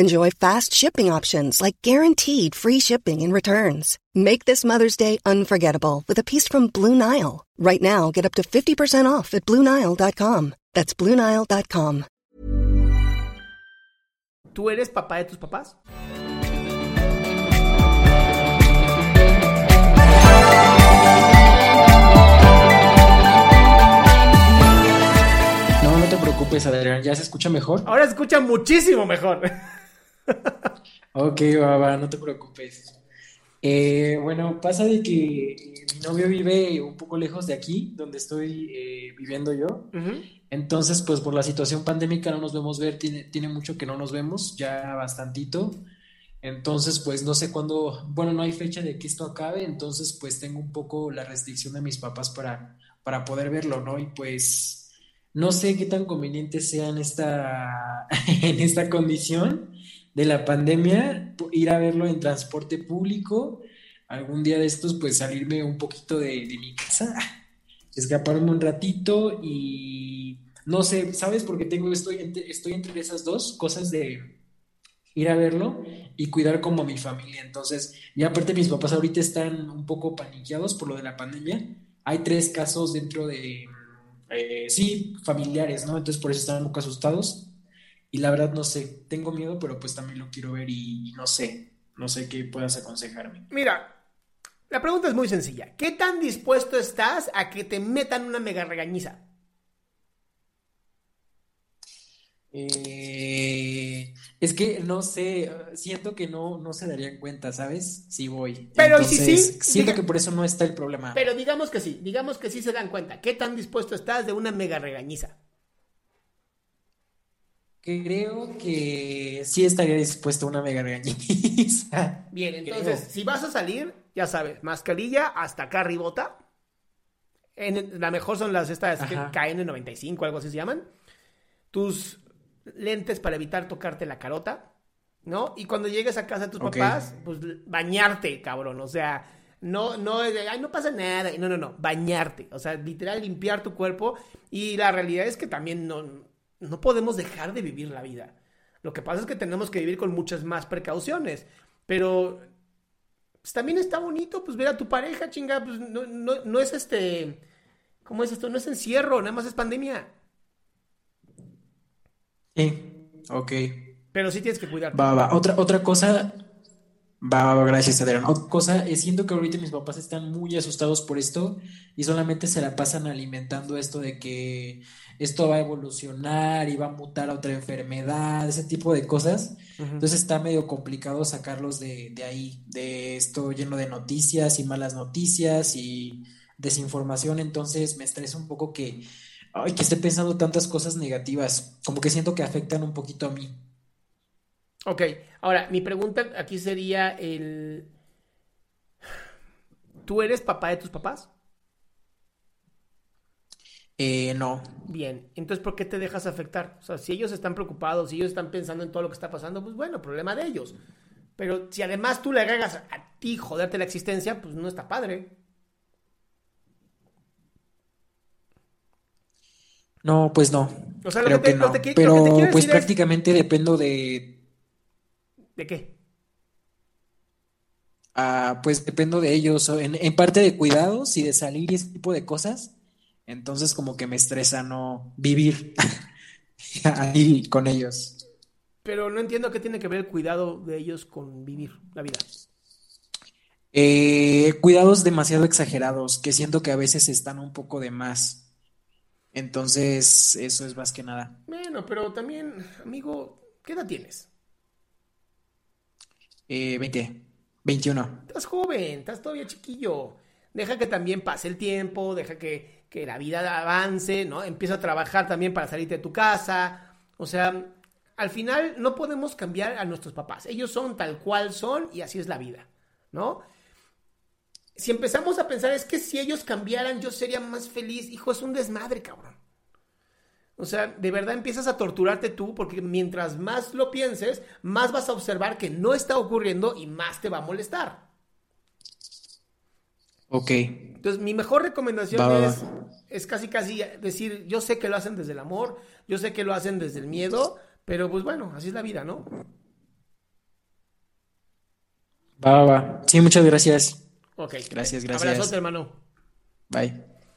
Enjoy fast shipping options like guaranteed free shipping and returns. Make this Mother's Day unforgettable with a piece from Blue Nile. Right now, get up to 50% off at BlueNile.com. That's BlueNile.com. ¿Tú eres papá de tus papás? No, no te preocupes, Adrián, ¿ya se escucha mejor? Ahora se escucha muchísimo mejor. Ok, va, va, no te preocupes. Eh, bueno, pasa de que mi novio vive un poco lejos de aquí, donde estoy eh, viviendo yo. Entonces, pues por la situación pandémica no nos vemos ver, tiene, tiene mucho que no nos vemos, ya bastantito. Entonces, pues no sé cuándo, bueno, no hay fecha de que esto acabe, entonces pues tengo un poco la restricción de mis papás para, para poder verlo, ¿no? Y pues no sé qué tan conveniente sea en esta, en esta condición de la pandemia, ir a verlo en transporte público, algún día de estos, pues salirme un poquito de, de mi casa, escaparme un ratito y no sé, ¿sabes? Porque tengo, estoy estoy entre esas dos cosas de ir a verlo y cuidar como a mi familia. Entonces, y aparte mis papás ahorita están un poco paniqueados por lo de la pandemia. Hay tres casos dentro de, eh, sí, familiares, ¿no? Entonces por eso están un poco asustados. Y la verdad no sé, tengo miedo, pero pues también lo quiero ver y, y no sé, no sé qué puedas aconsejarme. Mira, la pregunta es muy sencilla. ¿Qué tan dispuesto estás a que te metan una mega regañiza? Eh, es que no sé, siento que no, no se darían cuenta, ¿sabes? Si voy. Pero, ¿y si sí? Entonces, siento Diga- que por eso no está el problema. Pero digamos que sí, digamos que sí se dan cuenta. ¿Qué tan dispuesto estás de una mega regañiza? Creo que sí estaría dispuesto a una mega regañiza. Bien, Creo. entonces, si vas a salir, ya sabes, mascarilla hasta acá ribota. En, la mejor son las estas que Ajá. KN95, algo así se llaman. Tus lentes para evitar tocarte la carota, ¿no? Y cuando llegues a casa de tus papás, pues bañarte, cabrón. O sea, no, no es de, ay, no pasa nada. No, no, no, bañarte. O sea, literal, limpiar tu cuerpo. Y la realidad es que también no, no podemos dejar de vivir la vida. Lo que pasa es que tenemos que vivir con muchas más precauciones. Pero pues, también está bonito, pues ver a tu pareja, chinga, pues no, no, no es este, ¿cómo es esto? No es encierro, nada más es pandemia. Sí, ok. Pero sí tienes que cuidarte. Va, va. Otra, otra cosa. Va, va, va, gracias, Adrián. Otra cosa, eh, siento que ahorita mis papás están muy asustados por esto y solamente se la pasan alimentando esto de que esto va a evolucionar y va a mutar a otra enfermedad, ese tipo de cosas. Entonces está medio complicado sacarlos de, de ahí, de esto lleno de noticias y malas noticias y desinformación. Entonces me estresa un poco que, ay, que esté pensando tantas cosas negativas, como que siento que afectan un poquito a mí. Ok, ahora, mi pregunta aquí sería el... ¿Tú eres papá de tus papás? Eh, no. Bien, entonces ¿por qué te dejas afectar? O sea, si ellos están preocupados, si ellos están pensando en todo lo que está pasando, pues bueno, problema de ellos. Pero si además tú le agregas a ti joderte la existencia, pues no está padre. No, pues no. O sea, lo Creo que te- que lo no. lo Pero que te quiero pues decir es- prácticamente dependo de... ¿De qué? Ah, pues dependo de ellos, en, en parte de cuidados y de salir y ese tipo de cosas. Entonces como que me estresa no vivir ahí con ellos. Pero no entiendo qué tiene que ver el cuidado de ellos con vivir la vida. Eh, cuidados demasiado exagerados, que siento que a veces están un poco de más. Entonces, eso es más que nada. Bueno, pero también, amigo, ¿qué edad tienes? Eh, 20, 21. Estás joven, estás todavía chiquillo. Deja que también pase el tiempo, deja que, que la vida avance, ¿no? Empieza a trabajar también para salirte de tu casa. O sea, al final no podemos cambiar a nuestros papás. Ellos son tal cual son y así es la vida, ¿no? Si empezamos a pensar, es que si ellos cambiaran, yo sería más feliz. Hijo, es un desmadre, cabrón. O sea, de verdad empiezas a torturarte tú porque mientras más lo pienses, más vas a observar que no está ocurriendo y más te va a molestar. Ok. Entonces, mi mejor recomendación Va, es, va. es casi, casi decir, yo sé que lo hacen desde el amor, yo sé que lo hacen desde el miedo, pero pues bueno, así es la vida, ¿no? Va, va, va. Sí, muchas gracias. Ok. Gracias, gracias. Abrazote, hermano. Bye.